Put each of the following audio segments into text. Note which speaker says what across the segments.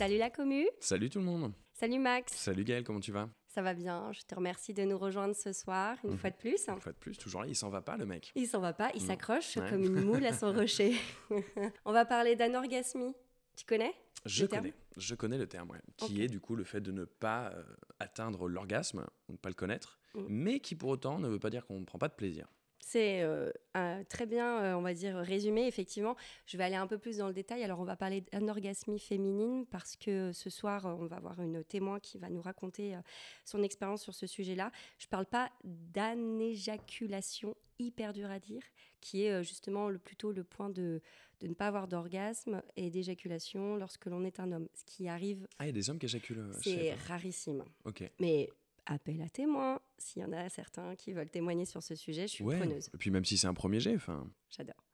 Speaker 1: Salut la commu.
Speaker 2: Salut tout le monde.
Speaker 1: Salut Max.
Speaker 2: Salut Gaël, comment tu vas?
Speaker 1: Ça va bien. Je te remercie de nous rejoindre ce soir, une
Speaker 2: Mhm.
Speaker 1: fois de plus.
Speaker 2: Une fois de plus, toujours là, il s'en va pas le mec.
Speaker 1: Il s'en va pas, il s'accroche
Speaker 2: Ouais.
Speaker 1: comme une moule à son rocher. On va parler d'anorgasmie. Tu connais
Speaker 2: Je connais, je connais le terme, ouais, qui est du coup le fait de ne pas euh, atteindre l'orgasme ou ne pas le connaître,
Speaker 1: Mm.
Speaker 2: mais qui pour autant ne veut pas dire qu'on ne prend pas de plaisir.
Speaker 1: C'est euh, un- très bien, euh, on va dire, résumé. Effectivement, je vais aller un peu plus dans le détail. Alors, on va parler d'anorgasmie féminine parce que ce soir, on va avoir une témoin qui va nous raconter euh, son expérience sur ce sujet-là. Je ne parle pas d'anéjaculation, hyper dur à dire, qui est euh, justement le, plutôt le point de, de ne pas avoir d'orgasme et d'éjaculation lorsque l'on est un homme. Ce qui arrive,
Speaker 2: Ah, il y a des hommes qui éjaculent.
Speaker 1: c'est rarissime.
Speaker 2: Ok.
Speaker 1: Mais appel à témoins, s'il y en a certains qui veulent témoigner sur ce sujet, je suis
Speaker 2: Ouais.
Speaker 1: preneuse.
Speaker 2: Et puis même si c'est un premier jet, enfin.
Speaker 1: J'adore.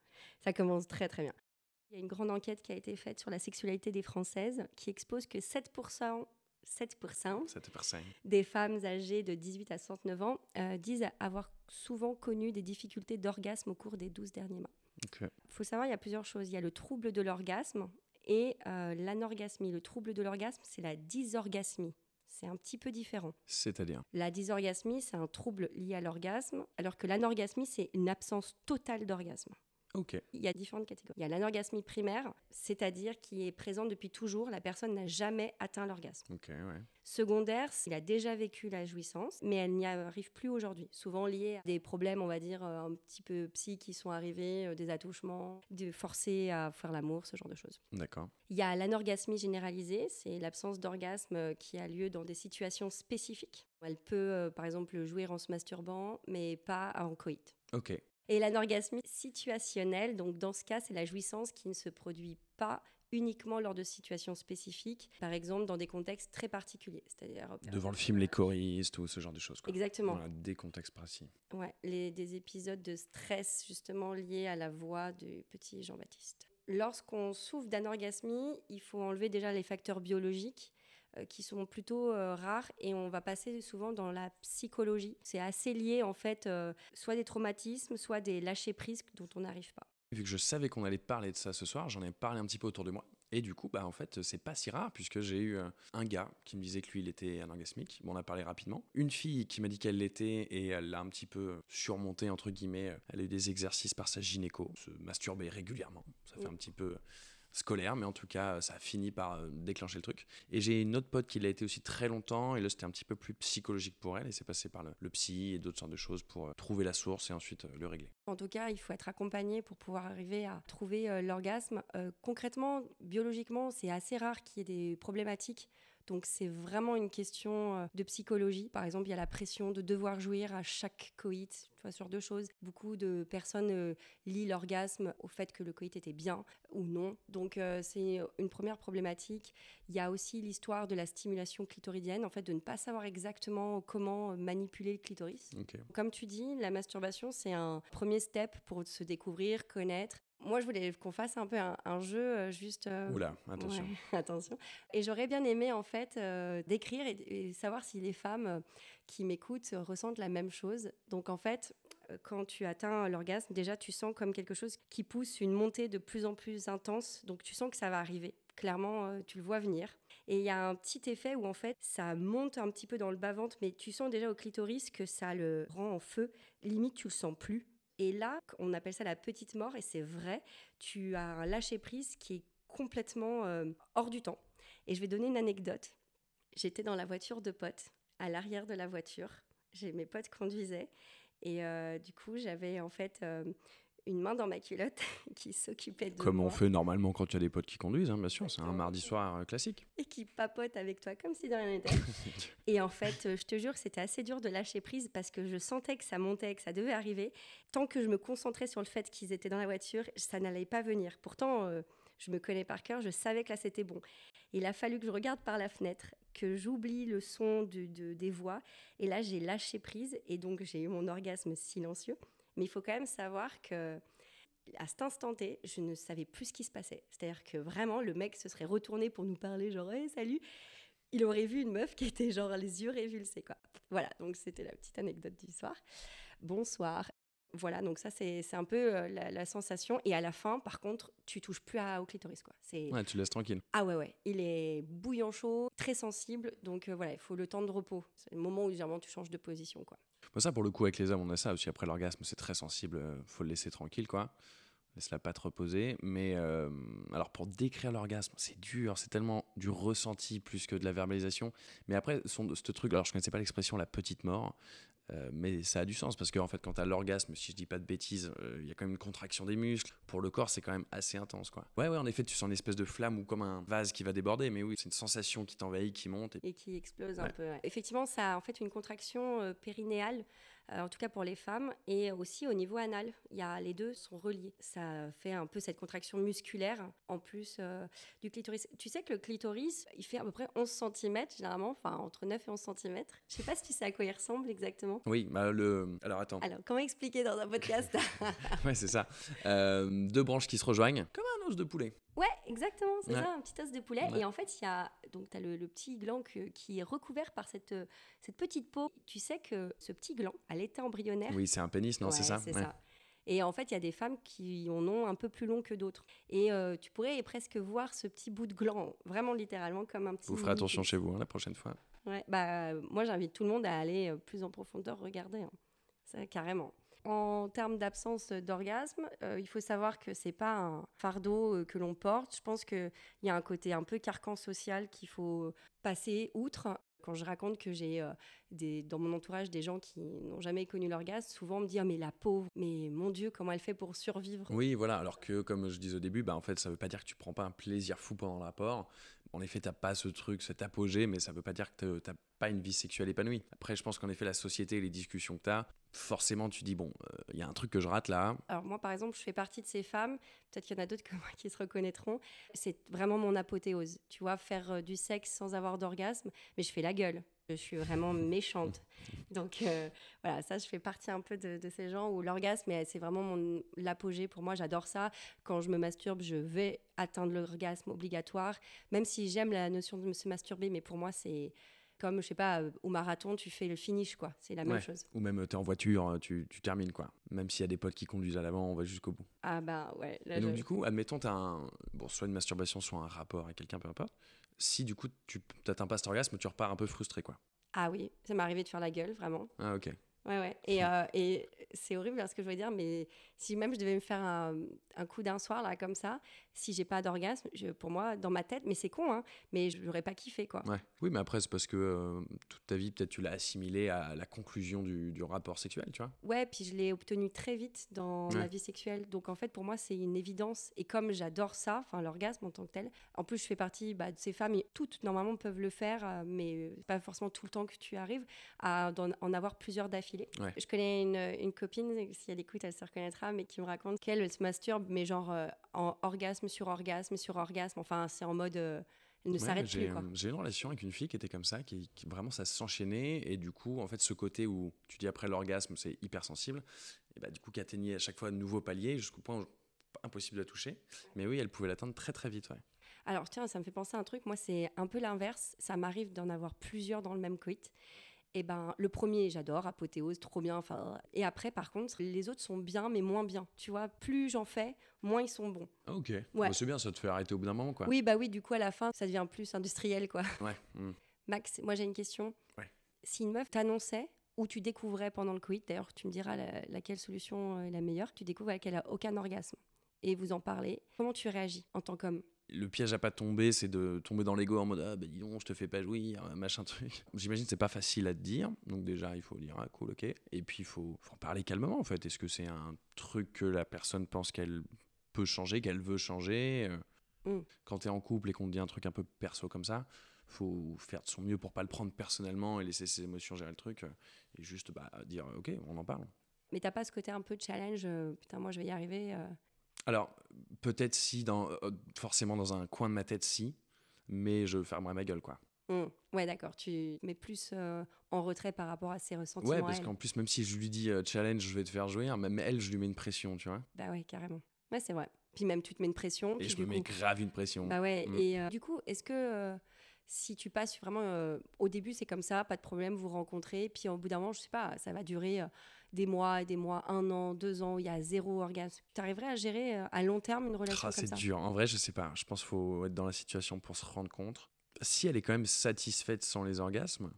Speaker 1: Ça commence très très bien. Il y a une grande enquête qui a été faite sur la sexualité des Françaises qui expose que 7%, 7%
Speaker 2: Ça te perçait.
Speaker 1: des femmes âgées de 18 à 69 ans euh, disent avoir souvent connu des difficultés d'orgasme au cours des 12 derniers mois. Il faut savoir, il y a plusieurs choses. Il y a le trouble de l'orgasme et euh, l'anorgasmie. Le trouble de l'orgasme, c'est la dysorgasmie. C'est un petit peu différent.
Speaker 2: C'est-à-dire.
Speaker 1: La dysorgasmie, c'est un trouble lié à l'orgasme, alors que l'anorgasmie, c'est une absence totale d'orgasme. Il y a différentes catégories. Il y a l'anorgasmie primaire, c'est-à-dire qui est présente depuis toujours, la personne n'a jamais atteint l'orgasme.
Speaker 2: Ok, ouais.
Speaker 1: Secondaire, il a déjà vécu la jouissance, mais elle n'y arrive plus aujourd'hui. Souvent lié à des problèmes, on va dire, euh, un petit peu psy qui sont arrivés, euh, des attouchements, de forcer à faire l'amour, ce genre de choses.
Speaker 2: D'accord.
Speaker 1: Il y a l'anorgasmie généralisée, c'est l'absence d'orgasme euh, qui a lieu dans des situations spécifiques. Elle peut, par exemple, jouir en se masturbant, mais pas en coït.
Speaker 2: Ok.
Speaker 1: Et l'anorgasmie situationnelle, donc dans ce cas, c'est la jouissance qui ne se produit pas uniquement lors de situations spécifiques, par exemple dans des contextes très particuliers, c'est-à-dire euh,
Speaker 2: Devant le film Les choristes ou ce genre de choses. Quoi.
Speaker 1: Exactement.
Speaker 2: Voilà, des contextes précis.
Speaker 1: Ouais, les, des épisodes de stress justement liés à la voix du petit Jean-Baptiste. Lorsqu'on souffre d'anorgasmie, il faut enlever déjà les facteurs biologiques qui sont plutôt euh, rares et on va passer souvent dans la psychologie. C'est assez lié en fait, euh, soit des traumatismes, soit des lâcher prises dont on n'arrive pas.
Speaker 2: Vu que je savais qu'on allait parler de ça ce soir, j'en ai parlé un petit peu autour de moi. Et du coup, bah, en fait, c'est pas si rare, puisque j'ai eu euh, un gars qui me disait que lui, il était anorgasmique. Bon, on a parlé rapidement. Une fille qui m'a dit qu'elle l'était, et elle l'a un petit peu surmonté, entre guillemets. Elle a eu des exercices par sa gynéco, se masturber régulièrement. Ça fait
Speaker 1: Oui.
Speaker 2: un petit peu scolaire, mais en tout cas, ça a fini par euh, déclencher le truc. Et j'ai une autre pote qui l'a été aussi très longtemps, et là, c'était un petit peu plus psychologique pour elle, et c'est passé par le, psy et d'autres sortes de choses pour euh, trouver la source et ensuite euh, le régler.
Speaker 1: En tout cas, il faut être accompagné pour pouvoir arriver à trouver l'orgasme. Concrètement, biologiquement, c'est assez rare qu'il y ait des problématiques. Donc c'est vraiment une question euh, de psychologie. Par exemple, il y a la pression de devoir jouir à chaque coït, tu vois, sur deux choses. Beaucoup de personnes euh, lient l'orgasme au fait que le coït était bien ou non. Donc euh, c'est une première problématique. Il y a aussi l'histoire de la stimulation clitoridienne, en fait, de ne pas savoir exactement comment manipuler le clitoris. Comme tu dis, la masturbation, c'est un premier step pour se découvrir, connaître. Moi, je voulais qu'on fasse un peu un, un jeu, euh, juste. euh,
Speaker 2: Oula, attention.
Speaker 1: ouais, attention. Et j'aurais bien aimé, en fait, euh, d'écrire et, et savoir si les femmes qui m'écoutent ressentent la même chose. Donc, en fait, quand tu atteins l'orgasme, déjà, tu sens comme quelque chose qui pousse une montée de plus en plus intense. Donc, tu sens que ça va arriver. Clairement, tu le vois venir. Et il y a un petit effet où, en fait, ça monte un petit peu dans le bas-ventre, mais tu sens déjà au clitoris que ça le rend en feu. Limite, tu le sens plus. Et là, on appelle ça la petite mort, et c'est vrai, tu as un lâcher-prise qui est complètement euh, hors du temps. Et je vais donner une anecdote. J'étais dans la voiture de potes, à l'arrière de la voiture. J'ai mes potes conduisaient, et euh, du coup, j'avais en fait euh, une main dans ma culotte qui s'occupait de
Speaker 2: Comme
Speaker 1: moi
Speaker 2: on fait normalement quand il y a des potes qui conduisent, hein, bien sûr, c'est un mardi soir euh, classique.
Speaker 1: et qui papote avec toi comme si de rien n'était. Et en fait, euh, je te jure c'était assez dur de lâcher prise parce que je sentais que ça montait, que ça devait arriver. Tant que je me concentrais sur le fait qu'ils étaient dans la voiture, ça n'allait pas venir. Pourtant, euh, je me connais par cœur, je savais que là c'était bon. Il a fallu que je regarde par la fenêtre, que j'oublie le son de- de- des voix. Et là, j'ai lâché prise et donc j'ai eu mon orgasme silencieux. Mais il faut quand même savoir que à cet instant T, je ne savais plus ce qui se passait. C'est-à-dire que vraiment, le mec se serait retourné pour nous parler, genre, hey, salut. Il aurait vu une meuf qui était genre les yeux révulsés, quoi. Voilà, donc c'était la petite anecdote du soir. Bonsoir. Voilà, donc ça, c'est un peu euh, la, la sensation. Et à la fin, par contre, tu touches plus à, au clitoris. Quoi.
Speaker 2: Ouais, tu laisses tranquille.
Speaker 1: Ah ouais, ouais. Il est bouillant chaud, très sensible. Donc euh, voilà, il faut le temps de repos. C'est le moment où généralement tu changes de position. Quoi.
Speaker 2: Ça, pour le coup, avec les hommes, on a ça aussi. Après l'orgasme, c'est très sensible. euh, faut le laisser tranquille, quoi. Laisse la patte reposer. Mais euh, alors, pour décrire l'orgasme, c'est dur. C'est tellement du ressenti plus que de la verbalisation. Mais après, ce truc, alors je connaissais pas l'expression la petite mort. Euh, mais ça a du sens parce qu'en fait, quand tu as l'orgasme, si je dis pas de bêtises, euh, il y a quand même une contraction des muscles. Pour le corps, c'est quand même assez intense. Quoi. Ouais, ouais, en effet, tu sens une espèce de flamme ou comme un vase qui va déborder. Mais oui, c'est une sensation qui t'envahit, qui monte. Et...
Speaker 1: Et qui explose un peu. Effectivement, ça a en fait une contraction euh, périnéale, en tout cas pour les femmes, et aussi au niveau anal. Il y a, les deux sont reliés. Ça fait un peu cette contraction musculaire en plus euh, du clitoris. Tu sais que le clitoris, il fait à peu près 11 cm généralement, enfin entre 9 et 11 cm. Je sais pas si tu sais à quoi il ressemble exactement.
Speaker 2: Oui, bah, le. Alors attends.
Speaker 1: Alors, comment expliquer dans un podcast
Speaker 2: ouais, c'est ça. Euh, deux branches qui se rejoignent, comme un os de poulet.
Speaker 1: Ouais, exactement, c'est
Speaker 2: Ouais.
Speaker 1: ça, un petit os de poulet.
Speaker 2: Ouais.
Speaker 1: Et en fait, il y a donc as le, le petit gland que- qui est recouvert par cette, euh, cette petite peau. Tu sais que ce petit gland, à l'état embryonnaire,
Speaker 2: Oui, c'est un pénis, non, c'est ça
Speaker 1: C'est
Speaker 2: Ouais.
Speaker 1: ça. Et en fait, il y a des femmes qui en ont un peu plus long que d'autres. Et euh, tu pourrais presque voir ce petit bout de gland, vraiment littéralement comme un petit.
Speaker 2: Vous ferez attention chez vous hein, la prochaine fois.
Speaker 1: Ouais, bah, moi, j'invite tout le monde à aller euh, plus en profondeur regarder. hein. Ça, carrément. En termes d'absence d'orgasme, euh, il faut savoir que c'est pas un fardeau que l'on porte. Je pense qu'il y a un côté un peu carcan social qu'il faut passer outre. Quand je raconte que j'ai euh, dans mon entourage des gens qui n'ont jamais connu l'orgasme, souvent me dit Ah, mais la pauvre, mais mon Dieu, comment elle fait pour survivre?
Speaker 2: Oui, voilà. Alors que, comme je disais au début, bah, en fait, ça veut pas dire que tu prends pas un plaisir fou pendant le rapport. En effet, t'as pas ce truc, cet apogée, mais ça veut pas dire que t'as pas une vie sexuelle épanouie. Après, je pense qu'en effet, la société et les discussions que t'as, forcément, tu dis bon, il y a un truc que je rate là.
Speaker 1: Alors moi, par exemple, je fais partie de ces femmes, peut-être qu'il y en a d'autres comme moi qui se reconnaîtront, c'est vraiment mon apothéose. Tu vois, faire euh, du sexe sans avoir d'orgasme, mais je fais la gueule. Je suis vraiment méchante. Donc euh, voilà, ça, je fais partie un peu de, de ces gens où l'orgasme, c'est vraiment l'apogée pour moi. J'adore ça. Quand je me masturbe, je vais atteindre l'orgasme obligatoire, même si j'aime la notion de se masturber, mais pour moi, c'est comme, je sais pas, euh, au marathon, tu fais le finish, quoi. C'est la même chose.
Speaker 2: Ou même, t'es en voiture, euh, tu, tu termines quoi. Même s'il y a des potes qui conduisent à l'avant, on va jusqu'au bout.
Speaker 1: Ah bah ouais. là,
Speaker 2: Et donc,
Speaker 1: je-
Speaker 2: du coup, admettons, t'as un. Bon, soit une masturbation, soit un rapport avec quelqu'un, peu importe. Si du coup, tu t'atteins pas cet orgasme, tu repars un peu frustré, quoi.
Speaker 1: Ah oui, ça m'est arrivé de faire la gueule, vraiment.
Speaker 2: Ah, ok.
Speaker 1: Ouais, ouais. Et, euh, et c'est horrible parce que je veux dire, mais si même je devais me faire un, un coup d'un soir, là, comme ça, si j'ai pas d'orgasme, pour moi, dans ma tête, mais c'est con, hein, mais je n'aurais pas kiffé, quoi.
Speaker 2: Ouais. Oui, mais après, c'est parce que euh, toute ta vie, peut-être tu l'as assimilé à la conclusion du, du rapport sexuel, tu vois.
Speaker 1: Ouais, puis je l'ai obtenu très vite dans
Speaker 2: Ouais.
Speaker 1: ma vie sexuelle. Donc en fait, pour moi, c'est une évidence. Et comme j'adore ça, enfin l'orgasme en tant que tel, en plus, je fais partie bah, de ces femmes, et toutes normalement peuvent le faire, euh, mais pas forcément tout le temps que tu arrives à en avoir plusieurs d'affilée.
Speaker 2: Ouais.
Speaker 1: Je connais une, une copine, si elle écoute, elle se reconnaîtra, mais qui me raconte qu'elle se masturbe, mais genre euh, en orgasme sur orgasme sur orgasme. Enfin, c'est en mode. euh, elle ne
Speaker 2: Ouais,
Speaker 1: s'arrête
Speaker 2: j'ai,
Speaker 1: plus,
Speaker 2: euh, J'ai une relation avec une fille qui était comme ça, qui, qui- vraiment ça s'enchaînait, et du coup, en fait, ce côté où tu dis après l'orgasme, c'est hyper sensible, et bah du coup, qui atteignait à chaque fois de nouveaux paliers jusqu'au point où impossible de la toucher. Mais oui, elle pouvait l'atteindre très très vite, ouais.
Speaker 1: Alors tiens, ça me fait penser à un truc. Moi, c'est un peu l'inverse. Ça m'arrive d'en avoir plusieurs dans le même coït. Et ben, le premier, j'adore, apothéose, trop bien. Enfin, et après, par contre, les autres sont bien, mais moins bien. Tu vois, plus j'en fais, moins ils sont bons.
Speaker 2: Ah, ok.
Speaker 1: Ouais.
Speaker 2: Bah, c'est bien, ça te fait arrêter au bout d'un moment, quoi.
Speaker 1: Oui, bah oui. Du coup, à la fin, ça devient plus industriel, quoi.
Speaker 2: Ouais. hmm.
Speaker 1: Max, moi j'ai une question.
Speaker 2: Ouais.
Speaker 1: Si une meuf t'annonçait ou tu découvrais pendant le coït, d'ailleurs, tu me diras la- laquelle solution est la meilleure. Tu découvres qu'elle a aucun orgasme et vous en parlez. Comment tu réagis en tant qu'homme?
Speaker 2: Le piège à pas tomber, c'est de tomber dans l'ego en mode ah bah dis donc, je te fais pas jouir, euh, machin truc. J'imagine que c'est pas facile à te dire, donc déjà il faut dire ah cool ok, et puis il faut, faut en parler calmement en fait. Est-ce que c'est un truc que la personne pense qu'elle peut changer, qu'elle veut changer euh,
Speaker 1: Mm.
Speaker 2: Quand t'es en couple et qu'on te dit un truc un peu perso comme ça, faut faire de son mieux pour pas le prendre personnellement et laisser ses émotions gérer le truc euh, et juste bah dire ok on en parle.
Speaker 1: Mais t'as pas ce côté un peu challenge Putain, moi je vais y arriver. euh.
Speaker 2: Alors, peut-être si, dans, euh, forcément dans un coin de ma tête, si, mais je fermerai ma gueule, quoi.
Speaker 1: Hmm. Ouais, d'accord. Tu mets plus euh, en retrait par rapport à ses ressentiments.
Speaker 2: Ouais, parce qu'en plus, même si je lui dis euh, challenge, je vais te faire jouir, même elle, je lui mets une pression, tu vois.
Speaker 1: Bah ouais, carrément. Ouais, c'est vrai. Puis même tu te mets une pression.
Speaker 2: Et je me mets grave une pression.
Speaker 1: Bah ouais.
Speaker 2: Mm.
Speaker 1: Et euh, du coup, est-ce que si tu passes vraiment au début c'est comme ça pas de problème vous rencontrez puis au bout d'un moment je sais pas ça va durer des mois et des mois un an deux ans il y a zéro orgasme tu arriverais à gérer euh, à long terme une relation
Speaker 2: Ah,
Speaker 1: comme
Speaker 2: c'est dur. En vrai, je sais pas. Je pense qu'il faut être dans la situation pour se rendre compte. Si elle est quand même satisfaite sans les orgasmes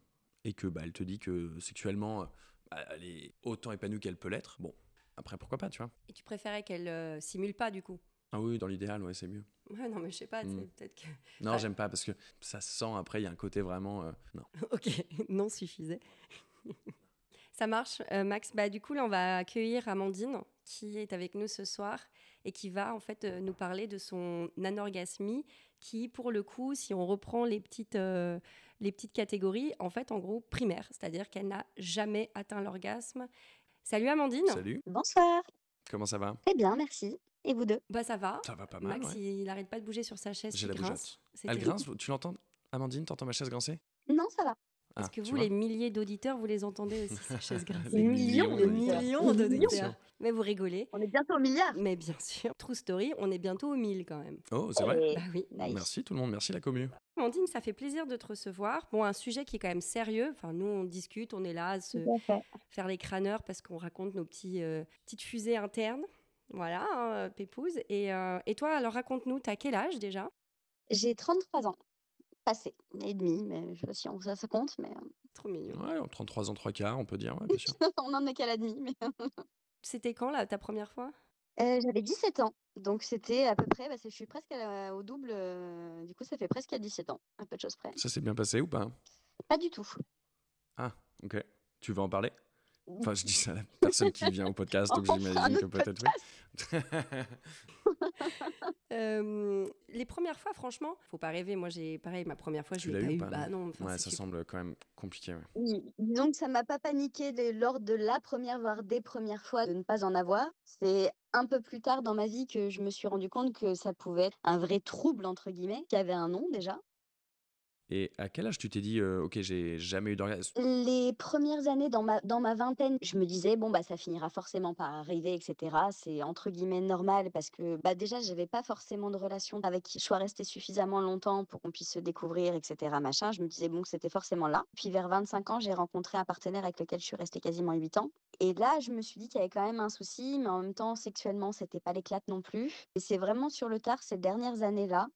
Speaker 2: et que bah, elle te dit que sexuellement, euh, bah, elle est autant épanouie qu'elle peut l'être, bon, après pourquoi pas, tu vois?
Speaker 1: et tu préférais qu'elle euh, simule pas du coup?
Speaker 2: Ah oui, dans l'idéal, ouais, c'est mieux.
Speaker 1: ouais non mais je sais pas tu sais,
Speaker 2: Mm.
Speaker 1: peut-être que
Speaker 2: Non, j'aime pas parce que ça se sent après, il y a un côté vraiment. euh, non.
Speaker 1: ok non suffisait ça marche. Euh, Max bah du coup là on va accueillir Amandine qui est avec nous ce soir et qui va en fait euh, nous parler de son anorgasmie qui pour le coup si on reprend les petites euh, les petites catégories en fait en gros primaire. C'est-à-dire qu'elle n'a jamais atteint l'orgasme. Salut Amandine.
Speaker 2: Salut,
Speaker 3: Bonsoir.
Speaker 2: comment ça va?
Speaker 3: Très bien, merci. Et vous deux?
Speaker 1: Bah ça va.
Speaker 2: Ça va pas mal.
Speaker 1: Max
Speaker 2: ouais.
Speaker 1: il n'arrête pas de bouger sur sa chaise
Speaker 2: J'ai la
Speaker 1: grince.
Speaker 2: Elle grince, tu l'entends? Amandine, t'entends ma chaise grincer?
Speaker 3: Non, ça va.
Speaker 2: Ah,
Speaker 1: Est-ce que
Speaker 2: tu
Speaker 1: vous, les milliers d'auditeurs, vous les entendez aussi, ces chaises grincer
Speaker 2: Les millions
Speaker 1: Les
Speaker 2: d'auditeurs.
Speaker 1: millions
Speaker 3: Des
Speaker 1: d'auditeurs. Mais vous rigolez.
Speaker 3: On est bientôt au milliard.
Speaker 1: Mais bien sûr, True Story, on est bientôt aux 1000 quand même.
Speaker 2: Oh, c'est vrai
Speaker 3: Et-
Speaker 1: Bah oui.
Speaker 3: Nice.
Speaker 2: Merci tout le monde, merci la commu.
Speaker 1: Amandine, ça fait plaisir de te recevoir. Bon, un sujet qui est quand même sérieux. Enfin, nous, on discute, on est là à se faire les crâneurs parce qu'on raconte nos petits, euh, petites fusées internes. Voilà, hein, Pépouze. Et, euh, et toi, alors raconte-nous, t'as quel âge déjà?
Speaker 3: J'ai 33 ans. Passé. Et demi, mais je sais pas si on- ça, ça compte, mais euh,
Speaker 1: Trop mignon.
Speaker 2: Ouais, 33 ans, 3 quarts, on peut dire, ouais, bien sûr.
Speaker 3: on en est qu'à la demi. Mais...
Speaker 1: C'était quand, là, ta première fois?
Speaker 3: Euh, J'avais 17 ans. Donc c'était à peu près, bah, c'est- je suis presque la- au double. euh, du coup, ça fait presque à 17 ans, un peu de choses près.
Speaker 2: Ça s'est bien passé ou pas?
Speaker 3: Pas du tout.
Speaker 2: Ah, ok. Tu veux en parler? Enfin, je dis ça à la personne qui vient au podcast, donc j'imagine que peut-être oui.
Speaker 1: Euh, les premières fois, franchement, faut pas rêver. Moi, j'ai pareil, ma première fois, je l'ai pas
Speaker 2: eu pas,
Speaker 1: Bah
Speaker 2: non ouais, ça semble quand même compliqué. ouais.
Speaker 3: Que ça m'a pas paniqué lors de la première, voire des premières fois de ne pas en avoir. C'est un peu plus tard dans ma vie que je me suis rendu compte que ça pouvait être un vrai trouble, entre guillemets, qui avait un nom déjà.
Speaker 2: Et à quel âge tu t'es dit, euh, ok, j'ai jamais eu d'orgasme
Speaker 3: Les premières années dans ma, dans ma vingtaine, je me disais, bon, bah, ça finira forcément par arriver, etc. C'est entre guillemets normal parce que bah, déjà, j'avais pas forcément de relation avec qui je sois restée suffisamment longtemps pour qu'on puisse se découvrir, etc. Machin. Je me disais, bon, c'était forcément là. Puis vers 25 ans, j'ai rencontré un partenaire avec lequel je suis restée quasiment 8 ans. Et là, je me suis dit qu'il y avait quand même un souci, mais en même temps, sexuellement, c'était pas l'éclate non plus. Et c'est vraiment sur le tard, ces dernières années-là,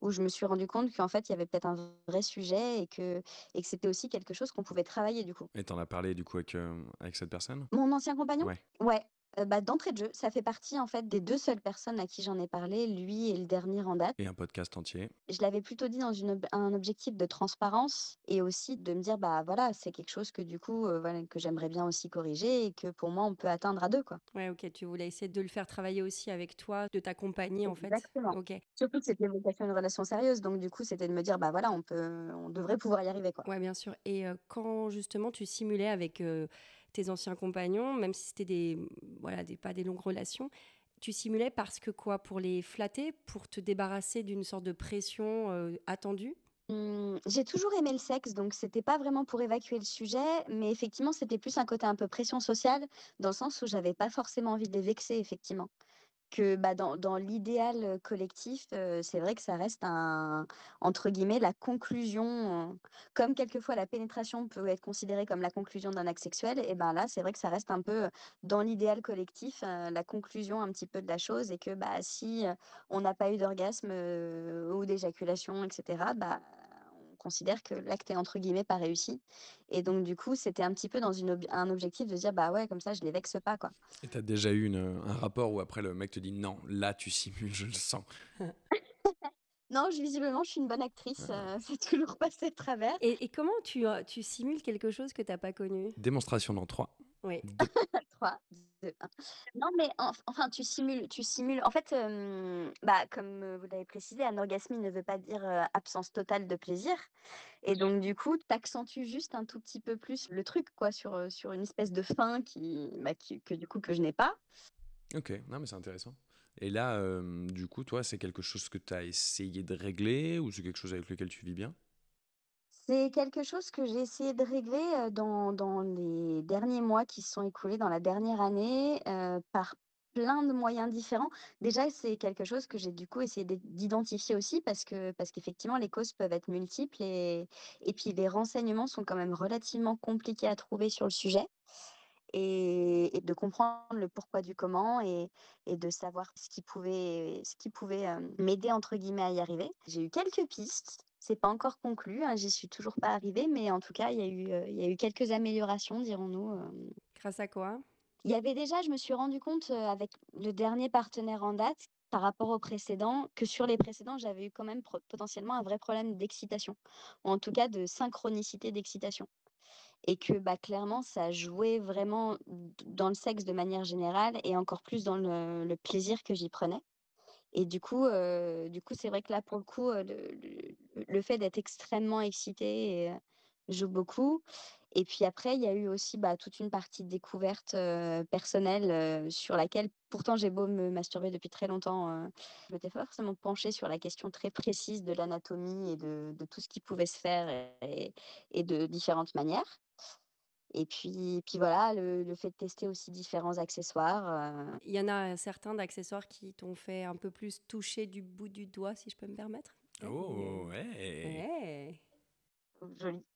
Speaker 3: où je me suis rendu compte qu'en fait, il y avait peut-être un vrai sujet et que, et que c'était aussi quelque chose qu'on pouvait travailler du coup.
Speaker 2: Et t'en as parlé du coup avec, euh, avec cette personne?
Speaker 3: Mon ancien compagnon?
Speaker 2: Ouais.
Speaker 3: Ouais. Euh, bah, d'entrée de jeu, ça fait partie en fait des deux seules personnes à qui j'en ai parlé, lui et le dernier en date.
Speaker 2: Et un podcast entier.
Speaker 3: Je l'avais plutôt dit dans une ob- un objectif de transparence et aussi de me dire bah voilà c'est quelque chose que du coup euh, voilà, que j'aimerais bien aussi corriger et que pour moi on peut atteindre à deux quoi.
Speaker 1: Ouais, ok. Tu voulais essayer de le faire travailler aussi avec toi, de t'accompagner en fait.
Speaker 3: Exactement.
Speaker 1: Ok.
Speaker 3: Surtout que c'était vocation une relation sérieuse donc du coup c'était de me dire bah voilà on peut on devrait pouvoir y arriver quoi.
Speaker 1: Ouais, bien sûr. Et euh, quand justement tu simulais avec euh, tes anciens compagnons, même si c'était des, voilà, des, pas des longues relations, tu simulais parce que quoi? Pour les flatter, pour te débarrasser d'une sorte de pression euh, attendue?
Speaker 3: Mmh, j'ai toujours aimé le sexe, donc c'était pas vraiment pour évacuer le sujet, mais effectivement, c'était plus un côté un peu pression sociale, dans le sens où j'avais pas forcément envie de les vexer, effectivement. Que bah, dans, dans l'idéal collectif, euh, c'est vrai que ça reste un, entre guillemets, la conclusion, euh, comme quelquefois la pénétration peut être considérée comme la conclusion d'un acte sexuel, et ben là, c'est vrai que ça reste un peu dans l'idéal collectif, euh, la conclusion un petit peu de la chose, et que bah, si on n'a pas eu d'orgasme euh, ou d'éjaculation, etc., bah, considère que l'acte est entre guillemets pas réussi. Et donc, du coup, c'était un petit peu dans une ob- un objectif de dire, bah ouais, comme ça, je les vexe pas, quoi.
Speaker 2: Et t'as déjà eu une- un rapport où après le mec te dit non, là tu simules, je le sens.
Speaker 3: Non, visiblement, je suis une bonne actrice, euh, c'est toujours passé de travers.
Speaker 1: Et, et comment tu, euh, tu simules quelque chose que t'as pas connu?
Speaker 2: Démonstration dans 3.
Speaker 1: Oui.
Speaker 3: 3, 2, 1. Non, mais en- enfin, tu simules, tu simules. En fait, euh, bah, comme vous l'avez précisé, anorgasmie ne veut pas dire euh, absence totale de plaisir. Et donc, du coup, tu accentues juste un tout petit peu plus le truc, quoi, sur, sur une espèce de fin qui, bah, qui- que du coup, que je n'ai pas.
Speaker 2: Ok, non mais c'est intéressant. Et là, euh, du coup, toi, c'est quelque chose que tu as essayé de régler ou c'est quelque chose avec lequel tu vis bien?
Speaker 3: C'est quelque chose que j'ai essayé de régler dans, dans les derniers mois qui se sont écoulés, dans la dernière année, par plein de moyens différents. Déjà, c'est quelque chose que j'ai du coup essayé d'identifier aussi parce que parce qu'effectivement, les causes peuvent être multiples et et puis les renseignements sont quand même relativement compliqués à trouver sur le sujet et de comprendre le pourquoi du comment et et de savoir ce qui pouvait ce qui pouvait, «m'aider» entre guillemets à y arriver. J'ai eu quelques pistes, c'est pas encore conclu, hein, j'y suis toujours pas arrivée, mais en tout cas, il y a eu, il y a eu quelques améliorations, dirons-nous,
Speaker 1: Grâce à quoi?
Speaker 3: Il y avait déjà je me suis rendu compte, avec le dernier partenaire en date, par rapport au précédent, que sur les précédents, j'avais eu quand même potentiellement un vrai problème d'excitation ou en tout cas de synchronicité d'excitation. Et que, bah, clairement, ça jouait vraiment dans le sexe de manière générale et encore plus dans le le plaisir que j'y prenais et du coup, c'est vrai que là, pour le coup, le fait d'être extrêmement excitée joue beaucoup. Et puis après, il y a eu aussi, bah, toute une partie de découverte, personnelle, sur laquelle pourtant j'ai beau me masturber depuis très longtemps, je m'étais forcément penchée sur la question très précise de l'anatomie et de tout ce qui pouvait se faire et de différentes manières et puis puis voilà, le le fait de tester aussi différents accessoires, heu
Speaker 1: Il y en a certains d'accessoires qui t'ont fait un peu plus toucher du bout du doigt, si je peux me permettre?
Speaker 2: Oh ouais!
Speaker 1: Ouais!
Speaker 3: Joli.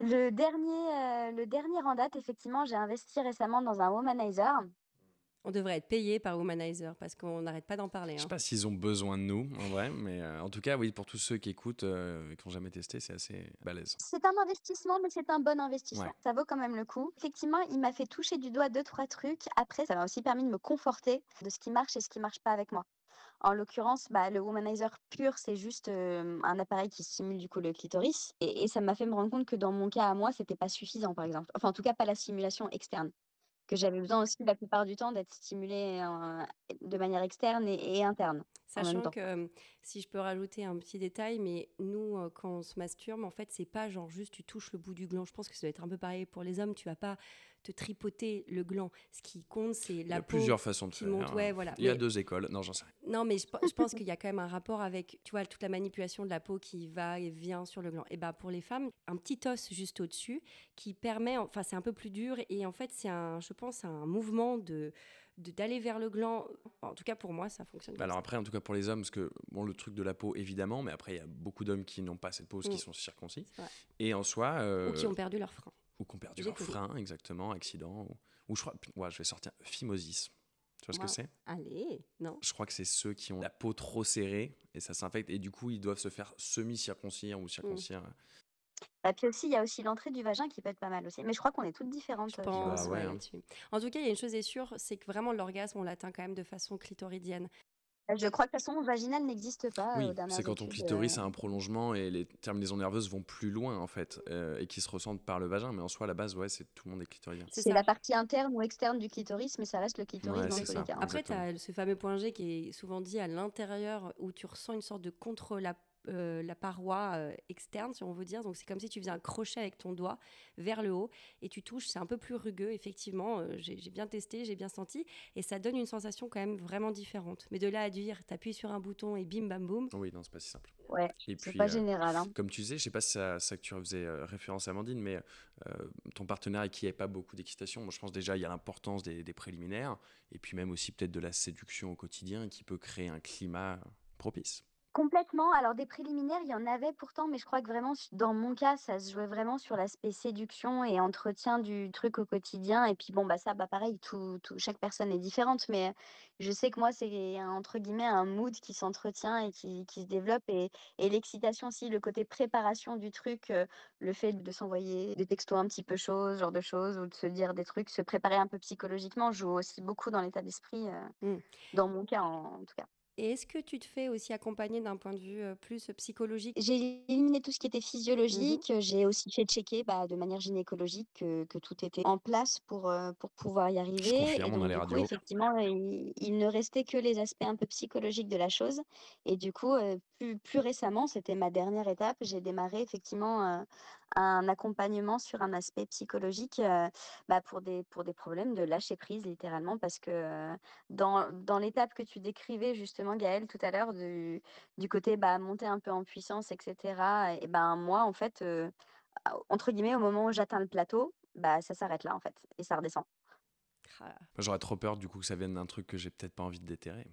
Speaker 3: Le dernier, heu, le dernier en date, effectivement, j'ai investi récemment dans un womanizer.
Speaker 1: On devrait être payé par Womanizer parce qu'on n'arrête pas d'en parler.
Speaker 2: Je sais
Speaker 1: Hein.
Speaker 2: pas s'ils ont besoin de nous, en vrai, mais euh, en tout cas, oui, pour tous ceux qui écoutent euh, et qui n'ont jamais testé, c'est assez balèze.
Speaker 3: C'est un investissement, mais c'est un bon investissement.
Speaker 2: Ouais.
Speaker 3: Ça vaut quand même le coup. Effectivement, il m'a fait toucher du doigt deux, trois trucs. Après, ça m'a aussi permis de me conforter de ce qui marche et ce qui marche pas avec moi. En l'occurrence, bah, le womanizer pur, c'est juste euh, un appareil qui stimule du coup le clitoris. Et, et ça m'a fait me rendre compte que dans mon cas à moi, c'était pas suffisant, par exemple. Enfin, en tout cas, pas la stimulation externe. Que j'avais besoin aussi la plupart du temps d'être stimulée euh, de manière externe et, et interne.
Speaker 1: Sachant que, euh, si je peux rajouter un petit détail, mais nous, euh, quand on se masturbe, en fait, c'est pas genre juste tu touches le bout du gland. Je pense que ça doit être un peu pareil pour les hommes. Tu vas pas te tripoter le gland. Ce qui compte, c'est
Speaker 2: Il y
Speaker 1: la
Speaker 2: a
Speaker 1: peau
Speaker 2: plusieurs façons de
Speaker 1: qui
Speaker 2: faire.
Speaker 1: monte. Ouais, voilà.
Speaker 2: Il y a
Speaker 1: Mais-
Speaker 2: deux écoles. Non, j'en sais rien.
Speaker 1: Non, mais je, pe- je pense qu'il y a quand même un rapport avec, tu vois, toute la manipulation de la peau qui va et vient sur le gland. Et ben pour les femmes, un petit os juste au-dessus qui permet, enfin c'est un peu plus dur et en fait c'est un, je pense, un mouvement de d'aller vers le gland. En tout cas pour moi, ça fonctionne.
Speaker 2: Bah
Speaker 1: comme
Speaker 2: alors
Speaker 1: ça.
Speaker 2: après, en tout cas pour les hommes, parce que bon, le truc de la peau, évidemment, mais après, il y a beaucoup d'hommes qui n'ont pas cette peau, parce
Speaker 1: Mm.
Speaker 2: sont circoncis. Et en soi... euh,
Speaker 1: Ou qui ont perdu leur frein.
Speaker 2: Ou qui ont perdu
Speaker 1: J'ai
Speaker 2: leur frein, exactement, accident. Ou, ou je crois... Ouais, je vais sortir phimosis. Tu vois ce que c'est?
Speaker 1: Allez, non.
Speaker 2: Je crois que c'est ceux qui ont la peau trop serrée et ça s'infecte et du coup ils doivent se faire semi-circoncire ou circoncire.
Speaker 3: Et puis aussi, il y a aussi l'entrée du vagin qui peut être pas mal aussi. Mais je crois qu'on est toutes différentes.
Speaker 1: Je
Speaker 3: euh,
Speaker 1: pense,
Speaker 2: ouais,
Speaker 1: ouais,
Speaker 2: hein.
Speaker 1: En tout cas, il y a une chose est sûre, c'est que vraiment l'orgasme, on l'atteint quand même de façon clitoridienne.
Speaker 3: Je crois que de toute façon, vaginal n'existe pas.
Speaker 2: Oui,
Speaker 3: dernières
Speaker 2: c'est quand ton clitoris
Speaker 3: euh,
Speaker 2: a un prolongement et les terminaisons nerveuses vont plus loin en fait euh, et qui se ressentent par le vagin. Mais en soi, à la base, ouais, c'est tout le monde est clitoridien.
Speaker 1: C'est
Speaker 3: la partie interne ou externe du clitoris, mais ça reste le clitoris
Speaker 2: Ouais,
Speaker 3: dans
Speaker 2: c'est
Speaker 3: tous
Speaker 2: ça.
Speaker 3: les cas.
Speaker 1: Après, tu as ce fameux point G qui est souvent dit à l'intérieur où tu ressens une sorte de contre la, euh, la paroi euh, externe, si on veut dire. Donc, c'est comme si tu faisais un crochet avec ton doigt vers le haut et tu touches. C'est un peu plus rugueux, effectivement. euh, j'ai bien testé, j'ai bien senti. Et ça donne une sensation quand même vraiment différente. Mais de là à dire, tu appuies sur un bouton et bim, bam, boum.
Speaker 2: Oui, non, c'est pas si simple.
Speaker 3: Ouais,
Speaker 2: Et
Speaker 3: c'est
Speaker 2: puis,
Speaker 3: pas
Speaker 2: euh,
Speaker 3: général. hein.
Speaker 2: comme tu disais, je sais pas si ça, ça que tu faisais euh, référence à Amandine, mais euh, ton partenaire avec qui il n'y a pas beaucoup d'excitation, moi je pense déjà il y a l'importance des, des préliminaires et puis même aussi peut-être de la séduction au quotidien qui peut créer un climat propice.
Speaker 3: Complètement. Alors, des préliminaires, il y en avait pourtant, mais je crois que vraiment, dans mon cas, ça se jouait vraiment sur l'aspect séduction et entretien du truc au quotidien. Et puis, bon, bah, ça, bah, pareil, tout, tout- chaque personne est différente, mais je sais que moi, c'est un- entre guillemets un mood qui s'entretient et qui, qui se développe. Et, et l'excitation aussi, le côté préparation du truc, le fait de s'envoyer des textos un petit peu chauds, ce genre de choses, ou de se dire des trucs, se préparer un peu psychologiquement, joue aussi beaucoup dans l'état d'esprit, euh,
Speaker 1: Mm.
Speaker 3: dans mon cas en en tout cas.
Speaker 1: Et est-ce que tu te fais aussi accompagner d'un point de vue euh, plus psychologique?
Speaker 3: J'ai éliminé tout ce qui était
Speaker 1: Mhm.
Speaker 3: physiologique. J'ai aussi fait checker bah, de manière gynécologique que, que tout était en place pour, euh, pour pouvoir y arriver.
Speaker 2: confirme,
Speaker 3: et
Speaker 2: on a
Speaker 3: donc,
Speaker 2: les
Speaker 3: du coup,
Speaker 2: radios.
Speaker 3: effectivement, il, il ne restait que les aspects un peu psychologiques de la chose. Et du coup, euh, plus, plus récemment, c'était ma dernière étape. J'ai démarré effectivement euh, un accompagnement sur un aspect psychologique euh, bah, pour des, pour des problèmes de lâcher prise, littéralement, parce que euh, dans, dans l'étape que tu décrivais justement, Gaëlle, tout à l'heure, du, du côté bah, monter un peu en puissance, etc. Et ben moi, en fait, euh, entre guillemets, au moment où j'atteins le plateau, bah ça s'arrête là, en fait, et ça redescend.
Speaker 1: Ah.
Speaker 2: J'aurais trop peur du coup que ça vienne d'un truc que j'ai peut-être pas envie de déterrer.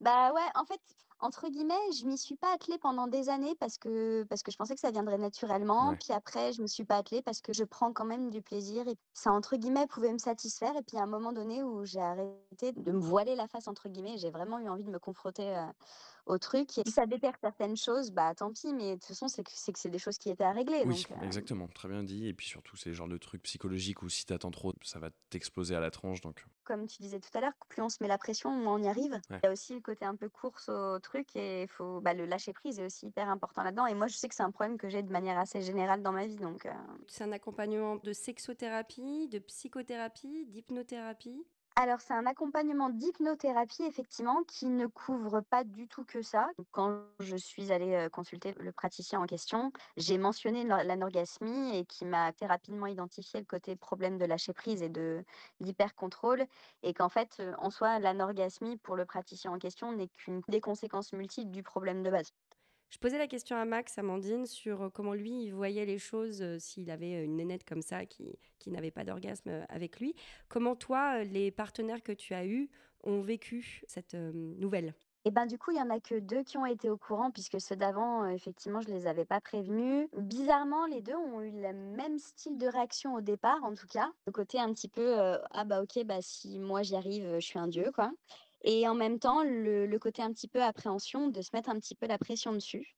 Speaker 3: Bah ouais, en fait, entre guillemets, je m'y suis pas attelée pendant des années parce que, parce que je pensais que ça viendrait naturellement.
Speaker 2: Ouais.
Speaker 3: Puis après, je me suis pas attelée parce que je prends quand même du plaisir et ça, entre guillemets, pouvait me satisfaire. Et puis à un moment donné où j'ai arrêté de me voiler la face, entre guillemets, j'ai vraiment eu envie de me confronter euh, au truc. Et si ça déterre certaines choses, bah tant pis, mais de toute façon, c'est que c'est que c'est des choses qui étaient à régler.
Speaker 2: Oui,
Speaker 3: donc, euh,
Speaker 2: exactement, très bien dit. Et puis surtout, c'est le genre de truc psychologique où si t'attends trop, ça va t'exploser à la tronche. Donc,
Speaker 3: comme tu disais tout à l'heure, plus on se met la pression, moins on y arrive. Il
Speaker 2: Ouais.
Speaker 3: y a aussi le côté un peu course au truc et faut, bah, le lâcher prise est aussi hyper important là-dedans. Et moi, je sais que c'est un problème que j'ai de manière assez générale dans ma vie. Donc, euh,
Speaker 1: C'est un accompagnement de sexothérapie, de psychothérapie, d'hypnothérapie.
Speaker 3: Alors, c'est un accompagnement d'hypnothérapie, effectivement, qui ne couvre pas du tout que ça. Quand je suis allée euh, consulter le praticien en question, j'ai mentionné l'anorgasmie et qui m'a assez rapidement identifié le côté problème de lâcher prise et de l'hyper-contrôle. Et qu'en fait, euh, en soi, l'anorgasmie pour le praticien en question n'est qu'une des conséquences multiples du problème de base.
Speaker 1: Je posais la question à Max, Amandine, sur euh, comment lui, il voyait les choses euh, s'il avait euh, une nénette comme ça qui, qui n'avait pas d'orgasme avec lui. Comment toi, les partenaires que tu as eus ont vécu cette nouvelle?
Speaker 3: Et ben du coup, il y en a que deux qui ont été au courant, puisque ceux d'avant, effectivement, je les avais pas prévenus. Bizarrement, les deux ont eu le même style de réaction au départ, en tout cas. Le côté un petit peu, ah bah ok, bah si moi j'y arrive, je suis un dieu, quoi. Et en même temps, le, côté un petit peu appréhension de se mettre un petit peu la pression dessus.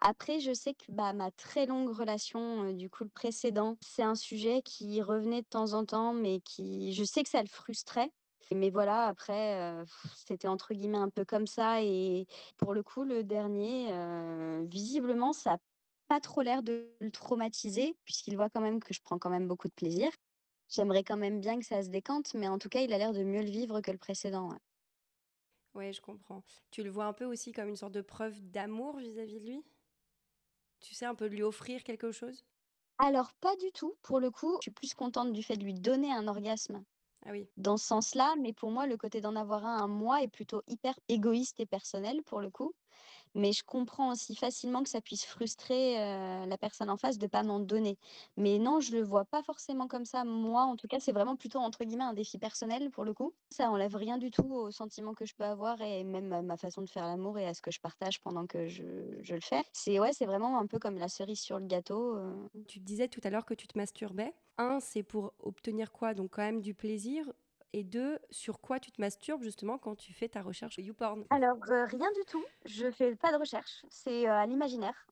Speaker 3: Après, je sais que bah, ma très longue relation, euh, du coup, le précédent, c'est un sujet qui revenait de temps en temps, mais qui, je sais que ça le frustrait. Mais voilà, après, euh, c'était entre guillemets un peu comme ça. Et pour le coup, le dernier, euh, visiblement, ça n'a pas trop l'air de le traumatiser, puisqu'il voit quand même que je prends quand même beaucoup de plaisir. J'aimerais quand même bien que ça se décante, mais en tout cas, il a l'air de mieux le vivre que le précédent.
Speaker 1: Oui, je comprends. Tu le vois un peu aussi comme une sorte de preuve d'amour vis-à-vis de lui? Tu sais, un peu lui offrir quelque chose?
Speaker 3: Alors, pas du tout. Pour le coup, je suis plus contente du fait de lui donner un orgasme
Speaker 1: Ah oui.
Speaker 3: dans ce sens-là, mais pour moi, le côté d'en avoir un à moi est plutôt hyper égoïste et personnel pour le coup. Mais je comprends aussi facilement que ça puisse frustrer la personne en face de pas m'en donner. Mais non, je le vois pas forcément comme ça. Moi, en tout cas, c'est vraiment plutôt entre guillemets un défi personnel pour le coup. Ça enlève rien du tout au sentiment que je peux avoir et même à ma façon de faire l'amour et à ce que je partage pendant que je, le fais. C'est ouais, vraiment un peu comme la cerise sur le gâteau.
Speaker 1: Tu disais tout à l'heure que tu te masturbais. Un, c'est pour obtenir quoi? Donc quand même du plaisir. Et deux, sur quoi tu te masturbes justement quand tu fais ta recherche YouPorn
Speaker 3: Alors, euh, rien du tout. Je fais pas de recherche. C'est euh, à l'imaginaire.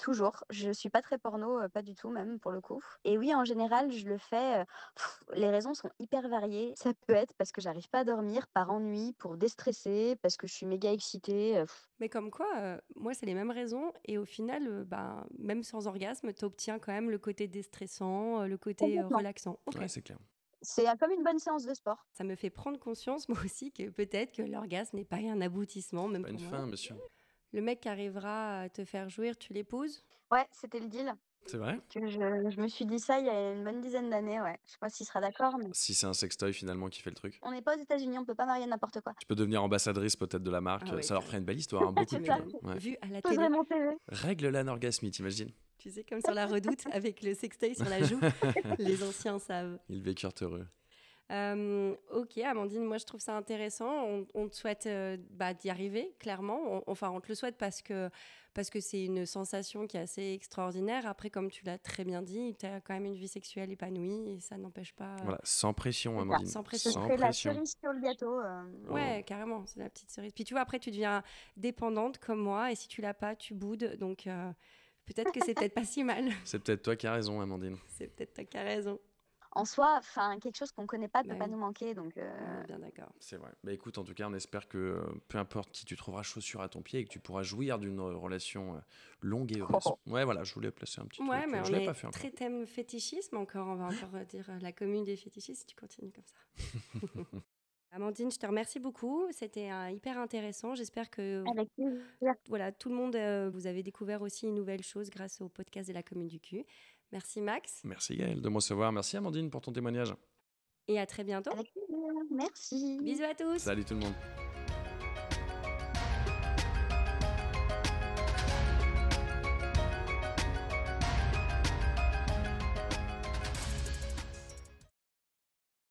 Speaker 3: Toujours. Je suis pas très porno, euh, pas du tout même pour le coup. Et oui, en général, je le fais. euh, pff, les raisons sont hyper variées. Ça peut être parce que j'arrive pas à dormir, par ennui, pour déstresser, parce que je suis méga excitée. euh, pff.
Speaker 1: Mais comme quoi, euh, moi, c'est les mêmes raisons. Et au final, euh, bah, même sans orgasme, tu obtiens quand même le côté déstressant, euh, le côté euh, relaxant. Ok.
Speaker 2: ouais, c'est clair.
Speaker 3: C'est comme une bonne séance de sport.
Speaker 1: Ça me fait prendre conscience, moi aussi, que peut-être que l'orgasme n'est pas un aboutissement, même
Speaker 2: Pas une fin, monsieur.
Speaker 1: Le mec qui arrivera à te faire jouir, tu l'épouses?
Speaker 3: Ouais, c'était le deal.
Speaker 2: C'est vrai?
Speaker 3: Que je, je me suis dit ça il y a une bonne dizaine d'années. Ouais. Je sais pas s'il sera d'accord, mais
Speaker 2: Si c'est un sextoy finalement qui fait le truc.
Speaker 3: on n'est pas aux États-Unis, on peut pas marier n'importe quoi.
Speaker 2: Tu peux devenir ambassadrice peut-être de la marque.
Speaker 1: Ah ouais,
Speaker 2: ça leur ferait une belle histoire, hein, beaucoup
Speaker 1: Tu
Speaker 2: de
Speaker 3: ça.
Speaker 2: pubs.
Speaker 1: m'étonnes.
Speaker 2: Ouais.
Speaker 1: Vu à la télé.
Speaker 2: Règle l'anorgasmie, t'imagines
Speaker 1: tu sais, comme sur la redoute, avec le sextoy sur la joue, les anciens savent.
Speaker 2: Ils vécurent heureux.
Speaker 1: Euh, ok, Amandine, moi je trouve ça intéressant. On, on te souhaite euh, bah, d'y arriver, clairement. On- enfin, on te le souhaite parce que parce que c'est une sensation qui est assez extraordinaire. Après, comme tu l'as très bien dit, tu as quand même une vie sexuelle épanouie et ça n'empêche pas.
Speaker 2: Voilà, sans pression,
Speaker 3: C'est ça.
Speaker 2: Amandine.
Speaker 1: Sans
Speaker 3: Ce
Speaker 1: pression.
Speaker 2: Sans
Speaker 3: serait la cerise sur le gâteau. euh,
Speaker 1: Ouais, carrément, c'est la petite cerise. Puis tu vois, après, tu deviens dépendante comme moi et si tu l'as pas, tu boudes. Donc euh, peut-être que c'est peut-être pas si mal.
Speaker 2: C'est peut-être toi qui as raison, Amandine.
Speaker 1: C'est peut-être toi qui as raison.
Speaker 3: En soi, enfin, quelque chose qu'on connaît pas ne
Speaker 1: Bah
Speaker 3: peut pas
Speaker 1: oui.
Speaker 3: nous manquer. Donc,
Speaker 1: On
Speaker 3: euh,
Speaker 1: bien d'accord.
Speaker 2: C'est vrai. Bah écoute, en tout cas, on espère que euh, peu importe qui tu trouveras chaussure à ton pied et que tu pourras jouir d'une euh, relation longue et heureuse. Ouais, voilà, je voulais placer un petit
Speaker 1: Ouais,
Speaker 2: truc.
Speaker 1: mais on
Speaker 2: je l'ai
Speaker 1: est
Speaker 2: pas fait encore.
Speaker 1: très thème fétichisme encore. On va encore dire la commune des fétichistes si tu continues comme ça. Amandine, je te remercie beaucoup. C'était euh, hyper intéressant. J'espère que
Speaker 3: avec
Speaker 1: voilà, tout le monde, euh, vous avez découvert aussi une nouvelle chose grâce au podcast de la commune du cul. Merci Max
Speaker 2: Merci Gaël de me recevoir. Merci Amandine pour ton témoignage.
Speaker 1: et à très bientôt.
Speaker 3: Avec plaisir. Merci.
Speaker 1: Bisous à tous.
Speaker 2: Salut tout le monde.